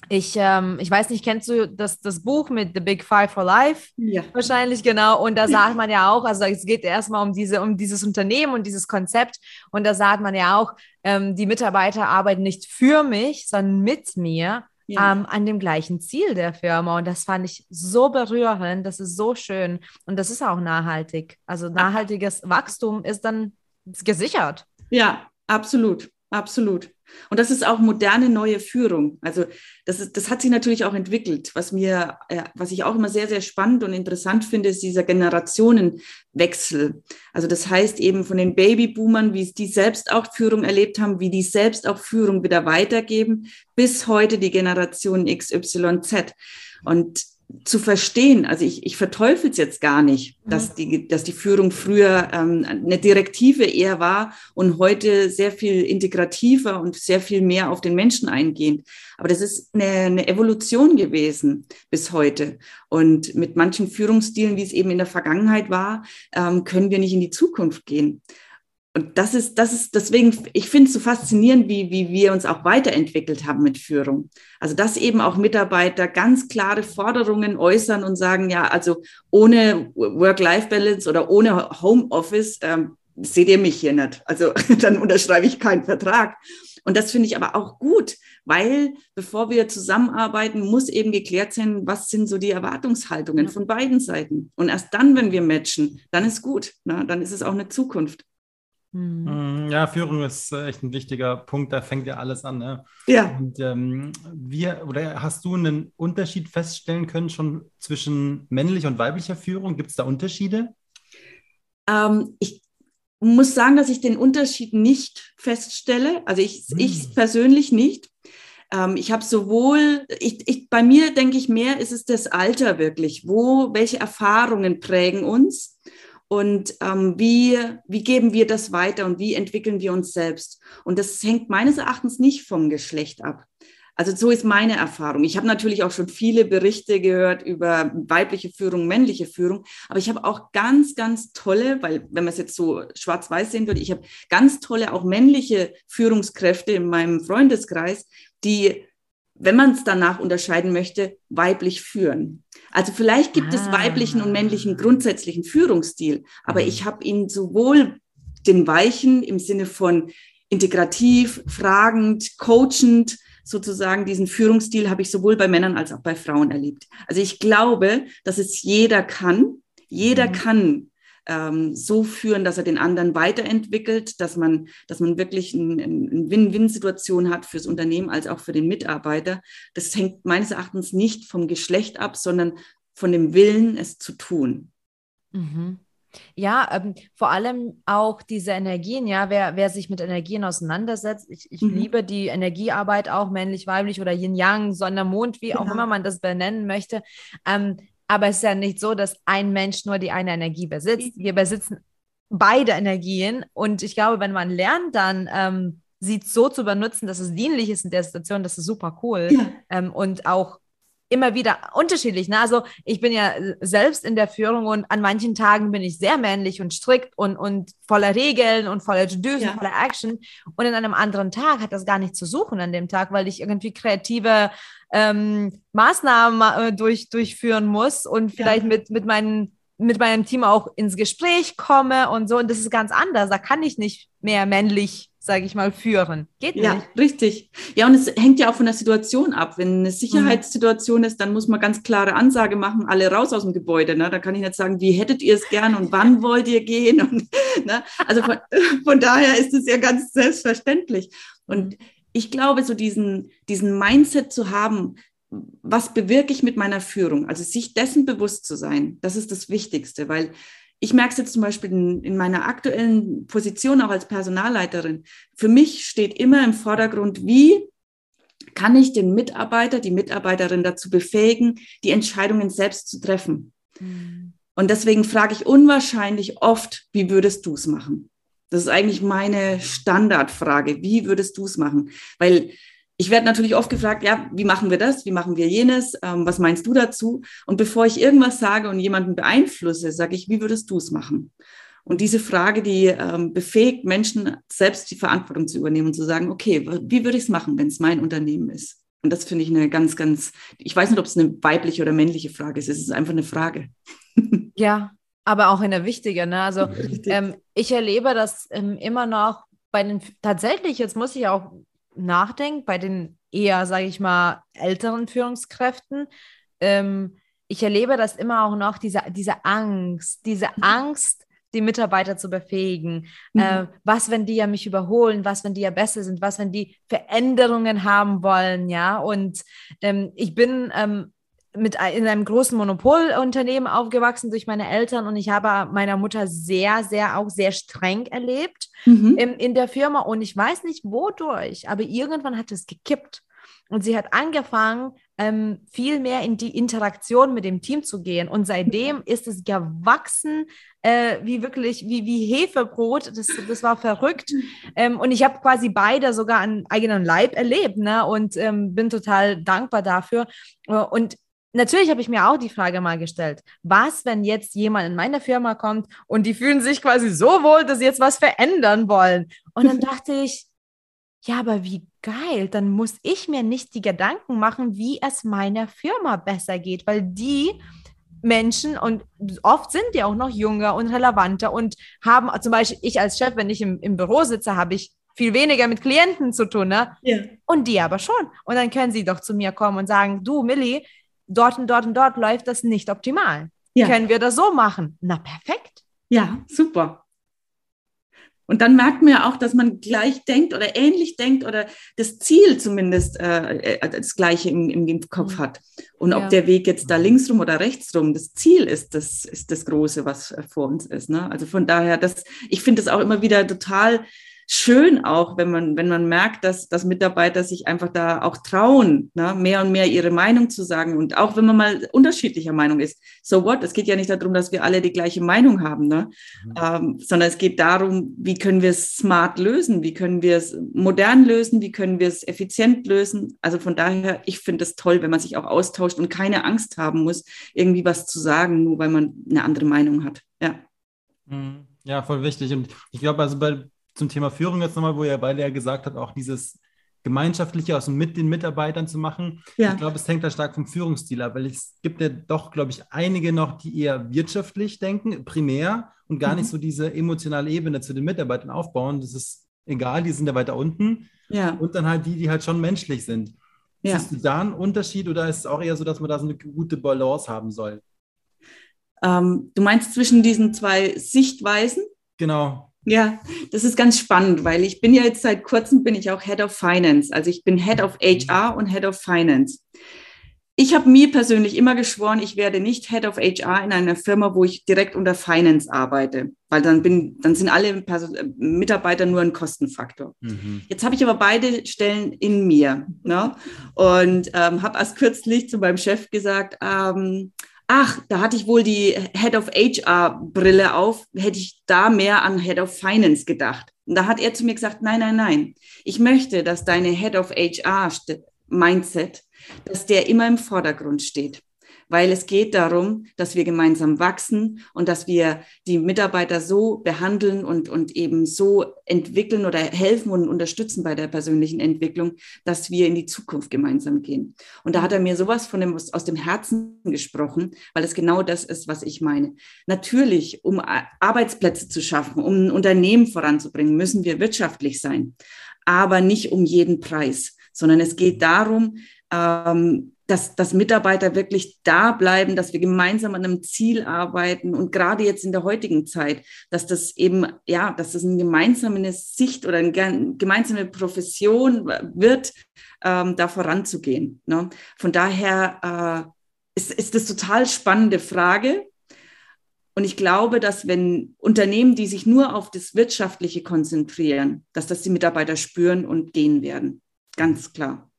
Ich, ähm, ich weiß nicht, kennst du das, das Buch mit The Big Five for Life? Ja. Wahrscheinlich, genau. Und da sagt man ja auch, also es geht erstmal um, diese, um dieses Unternehmen und dieses Konzept. Und da sagt man ja auch, ähm, die Mitarbeiter arbeiten nicht für mich, sondern mit mir ja. ähm, an dem gleichen Ziel der Firma. Und das fand ich so berührend, das ist so schön. Und das ist auch nachhaltig. Also nachhaltiges Wachstum ist dann gesichert. Ja, absolut. Absolut. Und das ist auch moderne neue Führung. Also das, ist, das hat sich natürlich auch entwickelt. Was mir, äh, was ich auch immer sehr, sehr spannend und interessant finde, ist dieser Generationenwechsel. Also das heißt eben von den Babyboomern, wie die selbst auch Führung erlebt haben, wie die selbst auch Führung wieder weitergeben, bis heute die Generation XYZ. Und zu verstehen, also ich, ich verteufel es jetzt gar nicht, mhm. dass, die, dass die Führung früher ähm, eine Direktive eher war und heute sehr viel integrativer und sehr viel mehr auf den Menschen eingehend. Aber das ist eine, eine Evolution gewesen bis heute. Und mit manchen Führungsstilen, wie es eben in der Vergangenheit war, ähm, können wir nicht in die Zukunft gehen. Und das ist, das ist deswegen, ich finde es so faszinierend, wie, wie wir uns auch weiterentwickelt haben mit Führung. Also, dass eben auch Mitarbeiter ganz klare Forderungen äußern und sagen, ja, also ohne Work-Life-Balance oder ohne Homeoffice ähm, seht ihr mich hier nicht. Also, dann unterschreibe ich keinen Vertrag. Und das finde ich aber auch gut, weil bevor wir zusammenarbeiten, muss eben geklärt sein, was sind so die Erwartungshaltungen von beiden Seiten. Und erst dann, wenn wir matchen, dann ist gut. Na, dann ist es auch eine Zukunft. Mhm. Ja, Führung ist äh, echt ein wichtiger Punkt, da fängt ja alles an. Ne? Ja. Und ähm, wir, oder hast du einen Unterschied feststellen können schon zwischen männlicher und weiblicher Führung? Gibt es da Unterschiede? Ähm, ich muss sagen, dass ich den Unterschied nicht feststelle. Also ich, hm. ich persönlich nicht. Ähm, ich habe sowohl, ich, ich, bei mir denke ich mehr, ist es das Alter wirklich. Wo, welche Erfahrungen prägen uns? Und ähm, wie, wie geben wir das weiter und wie entwickeln wir uns selbst. Und das hängt meines Erachtens nicht vom Geschlecht ab. Also so ist meine Erfahrung. Ich habe natürlich auch schon viele Berichte gehört über weibliche Führung, männliche Führung, aber ich habe auch ganz, ganz tolle, weil wenn man es jetzt so schwarz-weiß sehen würde, ich habe ganz tolle auch männliche Führungskräfte in meinem Freundeskreis, die wenn man es danach unterscheiden möchte, weiblich führen. Also vielleicht gibt ah. es weiblichen und männlichen grundsätzlichen Führungsstil, aber mhm. ich habe ihn sowohl den weichen im Sinne von integrativ, fragend, coachend, sozusagen diesen Führungsstil habe ich sowohl bei Männern als auch bei Frauen erlebt. Also ich glaube, dass es jeder kann. Jeder mhm. kann ähm, so führen, dass er den anderen weiterentwickelt, dass man, dass man wirklich eine ein Win-Win-Situation hat fürs Unternehmen als auch für den Mitarbeiter. Das hängt meines Erachtens nicht vom Geschlecht ab, sondern von dem Willen, es zu tun. Mhm. Ja, ähm, vor allem auch diese Energien, ja, wer, wer sich mit Energien auseinandersetzt, ich, ich mhm. liebe die Energiearbeit auch, männlich, weiblich oder Yin-Yang, Sonne, Mond, wie genau. auch immer man das benennen möchte. Ähm, aber es ist ja nicht so, dass ein Mensch nur die eine Energie besitzt. Wir besitzen beide Energien. Und ich glaube, wenn man lernt, dann ähm, sie so zu benutzen, dass es dienlich ist in der Situation, das ist super cool. Ja. Ähm, und auch immer wieder unterschiedlich. Ne? Also ich bin ja selbst in der Führung und an manchen Tagen bin ich sehr männlich und strikt und, und voller Regeln und voller To-Dos ja. voller Action. Und in einem anderen Tag hat das gar nicht zu suchen an dem Tag, weil ich irgendwie kreative ähm, Maßnahmen äh, durch, durchführen muss und vielleicht ja. mit, mit meinen mit meinem Team auch ins Gespräch komme und so. Und das ist ganz anders. Da kann ich nicht mehr männlich sage ich mal, führen. Geht nicht. Ja, richtig. Ja, und es hängt ja auch von der Situation ab. Wenn eine Sicherheitssituation ist, dann muss man ganz klare Ansage machen, alle raus aus dem Gebäude. Ne? Da kann ich nicht sagen, wie hättet ihr es gern und wann wollt ihr gehen? Und, ne? Also von, von daher ist es ja ganz selbstverständlich. Und ich glaube, so diesen, diesen Mindset zu haben, was bewirke ich mit meiner Führung? Also sich dessen bewusst zu sein, das ist das Wichtigste, weil ich merke es jetzt zum Beispiel in, in, meiner aktuellen Position auch als Personalleiterin. Für mich steht immer im Vordergrund, wie kann ich den Mitarbeiter, die Mitarbeiterin dazu befähigen, die Entscheidungen selbst zu treffen. Mhm. Und deswegen frage ich unwahrscheinlich oft, wie würdest du es machen? Das ist eigentlich meine Standardfrage. Wie würdest du es machen? Weil ich werde natürlich oft gefragt, ja, wie machen wir das? Wie machen wir jenes? Ähm, was meinst du dazu? Und bevor ich irgendwas sage und jemanden beeinflusse, sage ich, wie würdest du es machen? Und diese Frage, die ähm, befähigt Menschen, selbst die Verantwortung zu übernehmen und zu sagen, okay, wie würde ich es machen, wenn es mein Unternehmen ist? Und das finde ich eine ganz, ganz, ich weiß nicht, ob es eine weibliche oder männliche Frage ist. Es ist einfach eine Frage. Ja, aber auch eine wichtige. Ne? Also ähm, ich erlebe das ähm, immer noch bei den, tatsächlich, jetzt muss ich auch nachdenke, bei den eher, sage ich mal, älteren Führungskräften, ähm, ich erlebe das immer auch noch, diese, diese Angst, diese mhm. Angst, die Mitarbeiter zu befähigen. Mhm. Äh, was, wenn die ja mich überholen? Was, wenn die ja besser sind? Was, wenn die Veränderungen haben wollen? Ja, und ähm, ich bin ähm, mit in einem großen Monopolunternehmen aufgewachsen durch meine Eltern und ich habe meiner Mutter sehr, sehr auch sehr streng erlebt mhm. in, in der Firma und ich weiß nicht wodurch, aber irgendwann hat es gekippt und sie hat angefangen, ähm, viel mehr in die Interaktion mit dem Team zu gehen. Und seitdem ist es gewachsen, äh, wie wirklich, wie, wie Hefebrot. Das, das war verrückt. Ähm, und ich habe quasi beide sogar an eigenen Leib erlebt ne? und ähm, bin total dankbar dafür. Und Natürlich habe ich mir auch die Frage mal gestellt, was, wenn jetzt jemand in meine Firma kommt und die fühlen sich quasi so wohl, dass sie jetzt was verändern wollen. Und dann dachte ich, ja, aber wie geil, dann muss ich mir nicht die Gedanken machen, wie es meiner Firma besser geht, weil die Menschen und oft sind die auch noch jünger und relevanter und haben zum Beispiel ich als Chef, wenn ich im, im Büro sitze, habe ich viel weniger mit Klienten zu tun, ne? Ja. Und die aber schon. Und dann können sie doch zu mir kommen und sagen, du Millie, dort und dort und dort läuft das nicht optimal. Ja. Können wir das so machen? Na, perfekt. Ja, super. Und dann merkt man ja auch, dass man gleich denkt oder ähnlich denkt oder das Ziel zumindest äh, äh das gleiche im, im Kopf mhm. hat. Und ob ja. der Weg jetzt da links rum oder rechts rum, das Ziel ist das, ist das Große, was vor uns ist. Ne? Also von daher, das, ich finde es auch immer wieder total schön auch, wenn man, wenn man merkt, dass, dass Mitarbeiter sich einfach da auch trauen, ne, mehr und mehr ihre Meinung zu sagen. Und auch wenn man mal unterschiedlicher Meinung ist, so what? Es geht ja nicht darum, dass wir alle die gleiche Meinung haben, ne? Mhm. Ähm, sondern es geht darum, wie können wir es smart lösen? Wie können wir es modern lösen? Wie können wir es effizient lösen? Also von daher, ich finde es toll, wenn man sich auch austauscht und keine Angst haben muss, irgendwie was zu sagen, nur weil man eine andere Meinung hat. Ja. Mhm. Ja, voll wichtig. Und ich glaube, also bei, zum Thema Führung jetzt nochmal, wo er beide ja gesagt hat, auch dieses Gemeinschaftliche, also mit den Mitarbeitern zu machen. Ja. Ich glaube, es hängt da stark vom Führungsstil ab, weil es gibt ja doch, glaube ich, einige noch, die eher wirtschaftlich denken, primär und gar mhm. nicht so diese emotionale Ebene zu den Mitarbeitern aufbauen. Das ist egal, die sind ja weiter unten. Ja. Und dann halt die, die halt schon menschlich sind. Ja. Siehst du da einen Unterschied oder ist es auch eher so, dass man da so eine gute Balance haben soll? Ähm, du meinst zwischen diesen zwei Sichtweisen? Genau. Ja, das ist ganz spannend, weil ich bin ja jetzt seit kurzem bin ich auch Head of Finance. Also ich bin Head of HR und Head of Finance. Ich habe mir persönlich immer geschworen, ich werde nicht Head of HR in einer Firma, wo ich direkt unter Finance arbeite, weil dann bin, dann sind alle Person Mitarbeiter nur ein Kostenfaktor. Mhm. Jetzt habe ich aber beide Stellen in mir ne? und ähm, habe erst kürzlich zu meinem Chef gesagt, ähm, ach, da hatte ich wohl die Head of HR Brille auf, hätte ich da mehr an Head of Finance gedacht. Und da hat er zu mir gesagt, nein, nein, nein, ich möchte, dass deine Head of HR Mindset, dass der immer im Vordergrund steht weil es geht darum, dass wir gemeinsam wachsen und dass wir die Mitarbeiter so behandeln und, und eben so entwickeln oder helfen und unterstützen bei der persönlichen Entwicklung, dass wir in die Zukunft gemeinsam gehen. Und da hat er mir sowas von dem, aus dem Herzen gesprochen, weil es genau das ist, was ich meine. Natürlich, um Arbeitsplätze zu schaffen, um ein Unternehmen voranzubringen, müssen wir wirtschaftlich sein, aber nicht um jeden Preis, sondern es geht darum, ähm, dass, dass Mitarbeiter wirklich da bleiben, dass wir gemeinsam an einem Ziel arbeiten und gerade jetzt in der heutigen Zeit, dass das eben, ja, dass das eine gemeinsame Sicht oder eine gemeinsame Profession wird, ähm, da voranzugehen. Ne? Von daher äh, ist, ist das total spannende Frage. Und ich glaube, dass wenn Unternehmen, die sich nur auf das Wirtschaftliche konzentrieren, dass das die Mitarbeiter spüren und gehen werden. Ganz klar.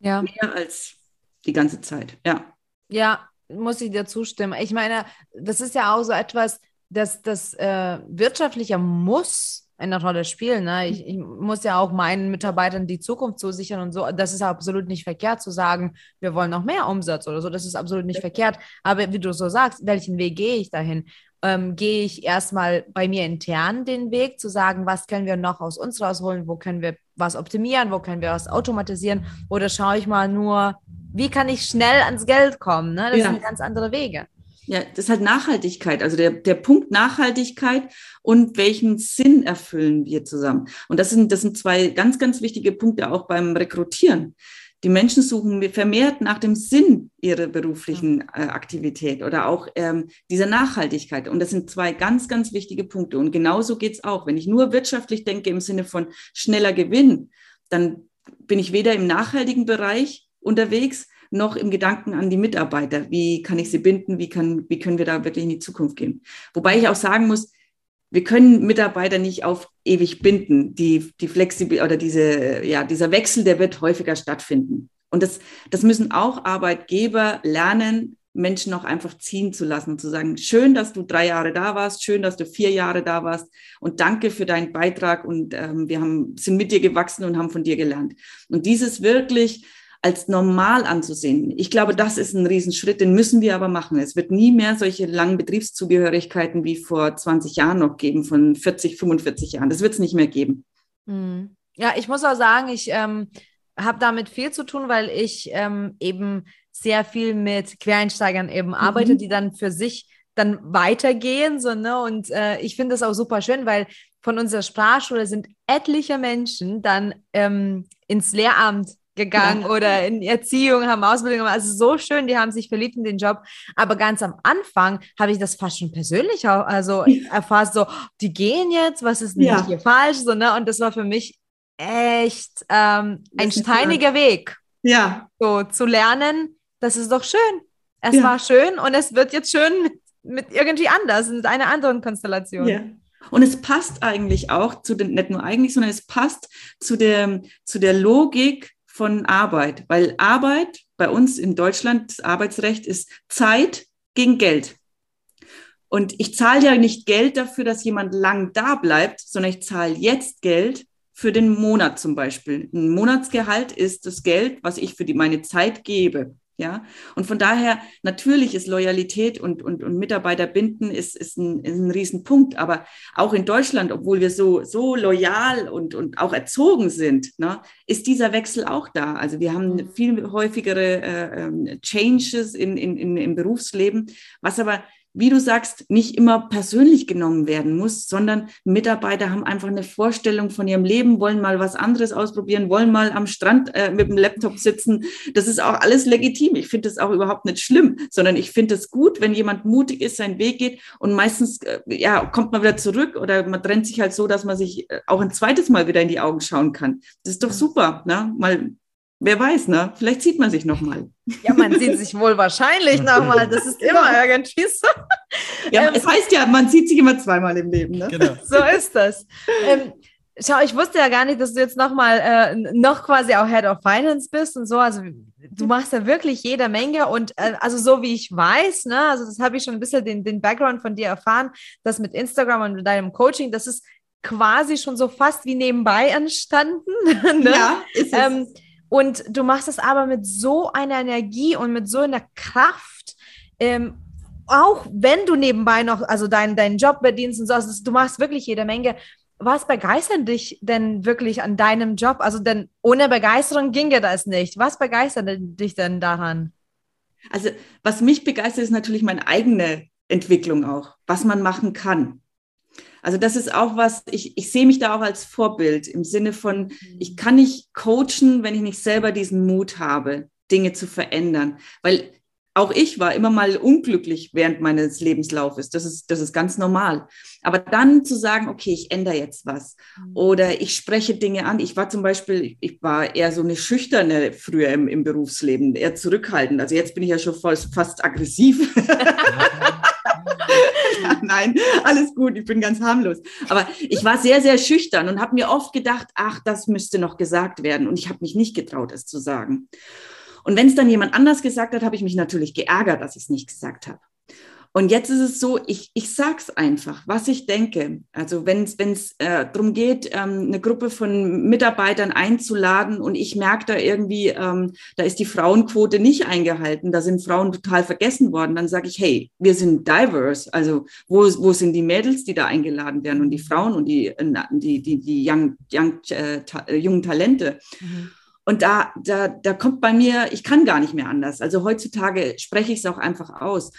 Ja. Mehr als die ganze Zeit, ja. Ja, muss ich dir zustimmen. Ich meine, das ist ja auch so etwas, dass das äh, wirtschaftliche muss eine Rolle spielen. Ne? Ich, ich, muss ja auch meinen Mitarbeitern die Zukunft zusichern und so. Das ist absolut nicht verkehrt zu sagen, wir wollen noch mehr Umsatz oder so. Das ist absolut nicht ja. verkehrt. Aber wie du so sagst, welchen Weg gehe ich dahin? Ähm, gehe ich erstmal bei mir intern den Weg zu sagen, was können wir noch aus uns rausholen, wo können wir was optimieren, wo können wir was automatisieren oder schaue ich mal nur, wie kann ich schnell ans Geld kommen? Ne? Das ja. sind ganz andere Wege. Ja, das ist halt Nachhaltigkeit, also der, der Punkt Nachhaltigkeit und welchen Sinn erfüllen wir zusammen. Und das sind, das sind zwei ganz, ganz wichtige Punkte auch beim Rekrutieren. Die Menschen suchen vermehrt nach dem Sinn ihrer beruflichen äh, Aktivität oder auch ähm, dieser Nachhaltigkeit. Und das sind zwei ganz, ganz wichtige Punkte. Und genauso geht's auch. Wenn ich nur wirtschaftlich denke im Sinne von schneller Gewinn, dann bin ich weder im nachhaltigen Bereich unterwegs, noch im Gedanken an die Mitarbeiter. Wie kann ich sie binden? Wie, kann, wie können wir da wirklich in die Zukunft gehen? Wobei ich auch sagen muss, wir können Mitarbeiter nicht auf ewig binden. Die, die Flexibil oder diese, ja, dieser Wechsel, der wird häufiger stattfinden. Und das, das müssen auch Arbeitgeber lernen, Menschen auch einfach ziehen zu lassen, zu sagen, schön, dass du drei Jahre da warst, schön, dass du vier Jahre da warst und danke für deinen Beitrag und ähm, wir haben, sind mit dir gewachsen und haben von dir gelernt. Und dieses wirklich als normal anzusehen. Ich glaube, das ist ein Riesenschritt, den müssen wir aber machen. Es wird nie mehr solche langen Betriebszugehörigkeiten wie vor 20 Jahren noch geben, von 40, 45 Jahren. Das wird es nicht mehr geben. Hm. Ja, ich muss auch sagen, ich ähm, habe damit viel zu tun, weil ich ähm, eben sehr viel mit Quereinsteigern eben mhm. arbeite, die dann für sich dann weitergehen. So, ne? Und äh, ich finde das auch super schön, weil von unserer Sprachschule sind etliche Menschen dann ähm, ins Lehramt gegangen ja. oder in Erziehung, haben Ausbildung gemacht. Also so schön, die haben sich verliebt in den Job. Aber ganz am Anfang habe ich das fast schon persönlich auch, also erfasst, so, die gehen jetzt, was ist denn ja. hier falsch? So, ne? Und das war für mich echt ähm, ein steiniger Weg. Ja. So zu lernen, das ist doch schön. Es ja. war schön und es wird jetzt schön mit, mit irgendwie anders, mit einer anderen Konstellation. Ja. Und es passt eigentlich auch zu den, nicht nur eigentlich, sondern es passt zu der, zu der Logik von Arbeit, weil Arbeit bei uns in Deutschland, das Arbeitsrecht ist Zeit gegen Geld. Und ich zahle ja nicht Geld dafür, dass jemand lang da bleibt, sondern ich zahle jetzt Geld für den Monat zum Beispiel. Ein Monatsgehalt ist das Geld, was ich für die, meine Zeit gebe. Ja, und von daher natürlich ist Loyalität und, und, und Mitarbeiter binden ist, ist, ein, ist ein Riesenpunkt. Aber auch in Deutschland, obwohl wir so, so loyal und, und auch erzogen sind, ne, ist dieser Wechsel auch da. Also wir haben mhm. viel häufigere äh, ähm, Changes in, in, in, im Berufsleben, was aber wie du sagst, nicht immer persönlich genommen werden muss, sondern Mitarbeiter haben einfach eine Vorstellung von ihrem Leben, wollen mal was anderes ausprobieren, wollen mal am Strand äh, mit dem Laptop sitzen. Das ist auch alles legitim. Ich finde das auch überhaupt nicht schlimm, sondern ich finde es gut, wenn jemand mutig ist, seinen Weg geht und meistens äh, ja, kommt man wieder zurück oder man trennt sich halt so, dass man sich äh, auch ein zweites Mal wieder in die Augen schauen kann. Das ist doch super, ne? mal Wer weiß, ne? Vielleicht sieht man sich nochmal. Ja, man sieht sich wohl wahrscheinlich nochmal. Das ist immer irgendwie so. Ja, ähm, es heißt ja, man sieht sich immer zweimal im Leben, ne? Genau. So ist das. Ähm, schau, ich wusste ja gar nicht, dass du jetzt nochmal äh, noch quasi auch Head of Finance bist und so. Also du machst ja wirklich jede Menge und äh, also so wie ich weiß, ne, also das habe ich schon ein bisschen den, den Background von dir erfahren, dass mit Instagram und deinem Coaching, das ist quasi schon so fast wie nebenbei entstanden. ne? Ja, ist es. Ähm, Und du machst es aber mit so einer Energie und mit so einer Kraft. Ähm, auch wenn du nebenbei noch, also deinen dein Job bedienst und so, also du machst wirklich jede Menge. Was begeistert dich denn wirklich an deinem Job? Also denn ohne Begeisterung ginge das nicht. Was begeistert dich denn daran? Also was mich begeistert, ist natürlich meine eigene Entwicklung auch, was man machen kann. Also das ist auch was, ich, ich sehe mich da auch als Vorbild im Sinne von, ich kann nicht coachen, wenn ich nicht selber diesen Mut habe, Dinge zu verändern. Weil auch ich war immer mal unglücklich während meines Lebenslaufes. Das ist, das ist ganz normal. Aber dann zu sagen, okay, ich ändere jetzt was mhm. oder ich spreche Dinge an. Ich war zum Beispiel, ich war eher so eine Schüchterne früher im, im Berufsleben, eher zurückhaltend. Also jetzt bin ich ja schon fast, fast aggressiv. Nein, alles gut, ich bin ganz harmlos. Aber ich war sehr, sehr schüchtern und habe mir oft gedacht, ach, das müsste noch gesagt werden. Und ich habe mich nicht getraut, es zu sagen. Und wenn es dann jemand anders gesagt hat, habe ich mich natürlich geärgert, dass ich es nicht gesagt habe. Und jetzt ist es so, ich, ich sage es einfach, was ich denke. Also wenn es äh, darum geht, ähm, eine Gruppe von Mitarbeitern einzuladen und ich merke da irgendwie, ähm, da ist die Frauenquote nicht eingehalten, da sind Frauen total vergessen worden, dann sage ich, hey, wir sind diverse. Also wo, wo sind die Mädels, die da eingeladen werden und die Frauen und die, äh, die, die, die young, young, äh, ta äh, jungen Talente? Mhm. Und da, da, da kommt bei mir, ich kann gar nicht mehr anders. Also heutzutage spreche ich es auch einfach aus.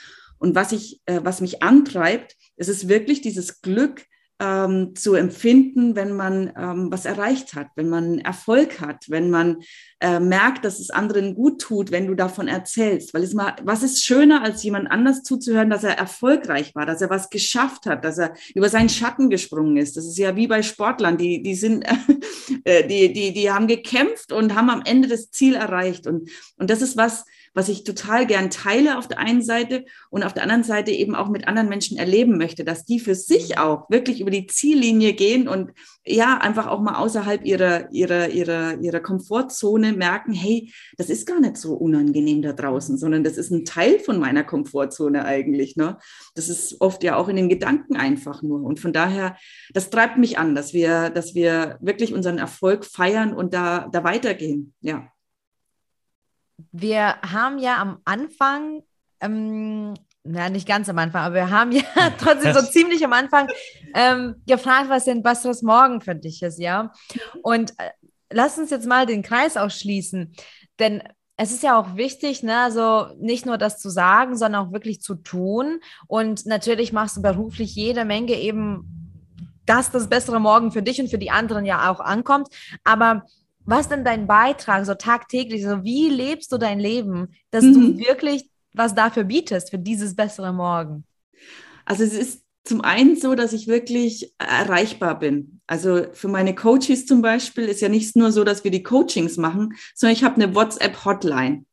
Und was ich, äh, was mich antreibt, ist es wirklich dieses Glück, ähm, zu empfinden, wenn man ähm, was erreicht hat, wenn man Erfolg hat, wenn man äh, merkt, dass es anderen gut tut, wenn du davon erzählst. Weil es mal, was ist schöner, als jemand anders zuzuhören, dass er erfolgreich war, dass er was geschafft hat, dass er über seinen Schatten gesprungen ist. Das ist ja wie bei Sportlern, die, die sind, äh, die, die, die haben gekämpft und haben am Ende das Ziel erreicht. Und, und das ist was, was ich total gern teile auf der einen Seite und auf der anderen Seite eben auch mit anderen Menschen erleben möchte, dass die für sich mhm. auch wirklich über die Ziellinie gehen und ja, einfach auch mal außerhalb ihrer, ihrer, ihrer, ihrer Komfortzone merken, hey, das ist gar nicht so unangenehm da draußen, sondern das ist ein Teil von meiner Komfortzone eigentlich. Ne? Das ist oft ja auch in den Gedanken einfach nur. Und von daher, das treibt mich an, dass wir, dass wir wirklich unseren Erfolg feiern und da, da weitergehen. Ja wir haben ja am Anfang, ähm, na, nicht ganz am Anfang, aber wir haben ja trotzdem so ziemlich am Anfang ähm, gefragt, was denn besseres Morgen für dich ist, ja. Und äh, lass uns jetzt mal den Kreis auch schließen, denn es ist ja auch wichtig, ne, also nicht nur das zu sagen, sondern auch wirklich zu tun. Und natürlich machst du beruflich jede Menge eben, dass das bessere Morgen für dich und für die anderen ja auch ankommt. Aber was ist denn dein Beitrag so tagtäglich? So, wie lebst du dein Leben, dass mhm. du wirklich was dafür bietest, für dieses bessere Morgen? Also es ist zum einen so, dass ich wirklich erreichbar bin. Also für meine Coaches zum Beispiel ist ja nicht nur so, dass wir die Coachings machen, sondern ich habe eine WhatsApp-Hotline.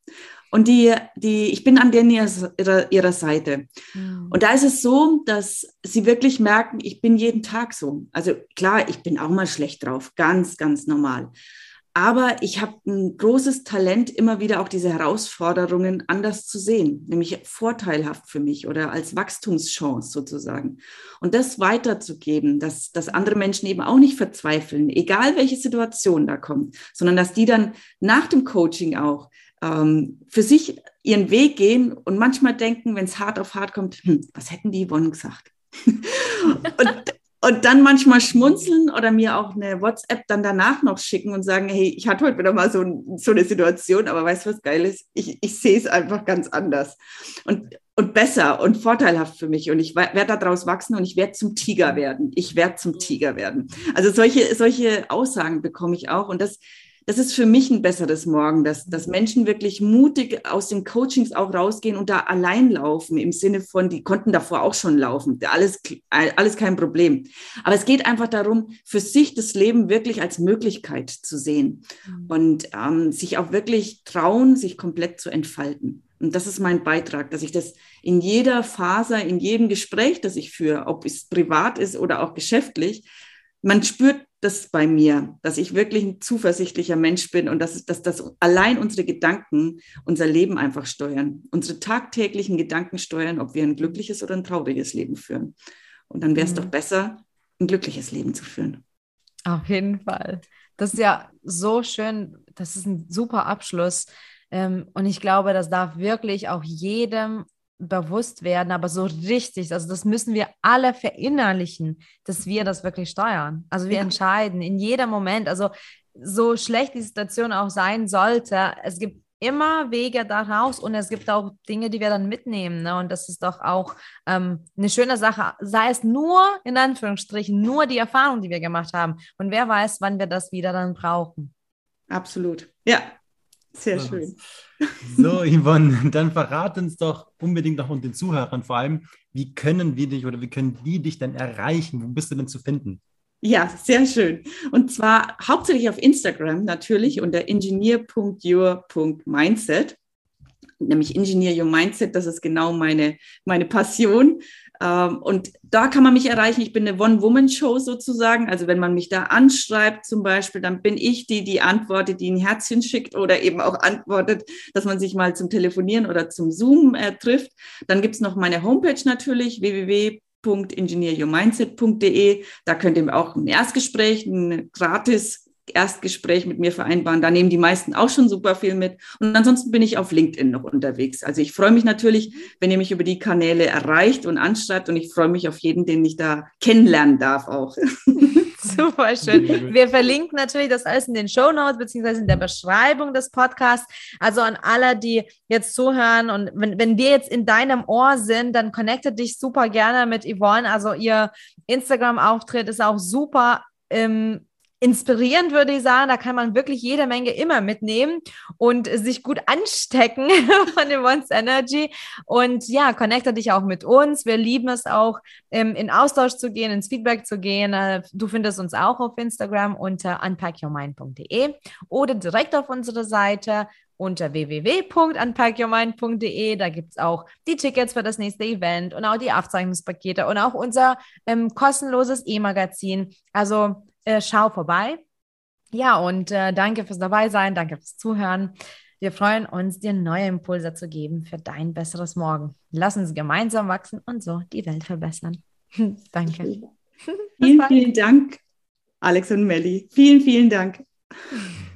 Und die, die, ich bin an denen ihrer, ihrer Seite. Mhm. Und da ist es so, dass sie wirklich merken, ich bin jeden Tag so. Also klar, ich bin auch mal schlecht drauf, ganz, ganz normal. Aber ich habe ein großes Talent, immer wieder auch diese Herausforderungen anders zu sehen, nämlich vorteilhaft für mich oder als Wachstumschance sozusagen. Und das weiterzugeben, dass, dass andere Menschen eben auch nicht verzweifeln, egal welche Situation da kommt, sondern dass die dann nach dem Coaching auch ähm, für sich ihren Weg gehen und manchmal denken, wenn es hart auf hart kommt, hm, was hätten die Yvonne gesagt? und und dann manchmal schmunzeln oder mir auch eine WhatsApp dann danach noch schicken und sagen, hey, ich hatte heute wieder mal so, so eine Situation, aber weißt du, was geil ist? Ich, ich sehe es einfach ganz anders und, und besser und vorteilhaft für mich. Und ich werde daraus wachsen und ich werde zum Tiger werden. Ich werde zum Tiger werden. Also solche, solche Aussagen bekomme ich auch. Und das, das ist für mich ein besseres Morgen, dass, dass Menschen wirklich mutig aus den Coachings auch rausgehen und da allein laufen, im Sinne von, die konnten davor auch schon laufen. Alles, alles kein Problem. Aber es geht einfach darum, für sich das Leben wirklich als Möglichkeit zu sehen mhm. und ähm, sich auch wirklich trauen, sich komplett zu entfalten. Und das ist mein Beitrag, dass ich das in jeder Phase, in jedem Gespräch, das ich führe, ob es privat ist oder auch geschäftlich, man spürt das bei mir, dass ich wirklich ein zuversichtlicher Mensch bin und dass, dass, dass allein unsere Gedanken unser Leben einfach steuern. Unsere tagtäglichen Gedanken steuern, ob wir ein glückliches oder ein trauriges Leben führen. Und dann wäre es mhm. doch besser, ein glückliches Leben zu führen. Auf jeden Fall. Das ist ja so schön. Das ist ein super Abschluss. Ähm, und ich glaube, das darf wirklich auch jedem bewusst werden, aber so richtig. Also das müssen wir alle verinnerlichen, dass wir das wirklich steuern. Also wir ja. entscheiden in jedem Moment. Also so schlecht die Situation auch sein sollte, es gibt immer Wege daraus und es gibt auch Dinge, die wir dann mitnehmen. Ne? Und das ist doch auch ähm, eine schöne Sache, sei es nur, in Anführungsstrichen, nur die Erfahrung, die wir gemacht haben. Und wer weiß, wann wir das wieder dann brauchen. Absolut. Ja, sehr so. schön. So, Yvonne, dann verrat uns doch unbedingt noch und den Zuhörern vor allem, wie können wir dich oder wie können die dich denn erreichen? Wo bist du denn zu finden? Ja, sehr schön. Und zwar hauptsächlich auf Instagram natürlich unter engineer.your.mindset. Nämlich Engineer Your Mindset, das ist genau meine, meine Passion. Ähm, und da kann man mich erreichen. Ich bin eine One-Woman-Show sozusagen. Also wenn man mich da anschreibt zum Beispiel, dann bin ich die, die antwortet, die ein Herzchen schickt oder eben auch antwortet, dass man sich mal zum Telefonieren oder zum Zoom äh, trifft. Dann gibt's noch meine Homepage natürlich, www www.engineeryourmindset.de. Da könnt ihr auch ein Erstgespräch, ein gratis Erstgespräch mit mir vereinbaren. Da nehmen die meisten auch schon super viel mit. Und ansonsten bin ich auf LinkedIn noch unterwegs. Also ich freue mich natürlich, wenn ihr mich über die Kanäle erreicht und anschreibt. Und ich freue mich auf jeden, den ich da kennenlernen darf auch. Super schön. Wir verlinken natürlich das alles in den Show Notes beziehungsweise in der Beschreibung des Podcasts. Also an alle, die jetzt zuhören und wenn, wenn wir jetzt in deinem Ohr sind, dann connecte dich super gerne mit Yvonne. Also ihr Instagram-Auftritt ist auch super ähm, inspirierend, würde ich sagen. Da kann man wirklich jede Menge immer mitnehmen und sich gut anstecken von dem Once Energy. Und ja, connecte dich auch mit uns. Wir lieben es auch, ähm, in Austausch zu gehen, ins Feedback zu gehen. Äh, du findest uns auch auf Instagram unter unpackyourmind.de oder direkt auf unsere Seite unter www.unpackyourmind.de. Da gibt es auch die Tickets für das nächste Event und auch die Aufzeichnungspakete und auch unser ähm, kostenloses E-Magazin. Also äh, schau vorbei. Ja, und äh, danke fürs dabei sein, danke fürs Zuhören. Wir freuen uns, dir neue Impulse zu geben für dein besseres Morgen. Lass uns gemeinsam wachsen und so die Welt verbessern. danke. Vielen, vielen Dank, Alex und Melli. Vielen, vielen Dank.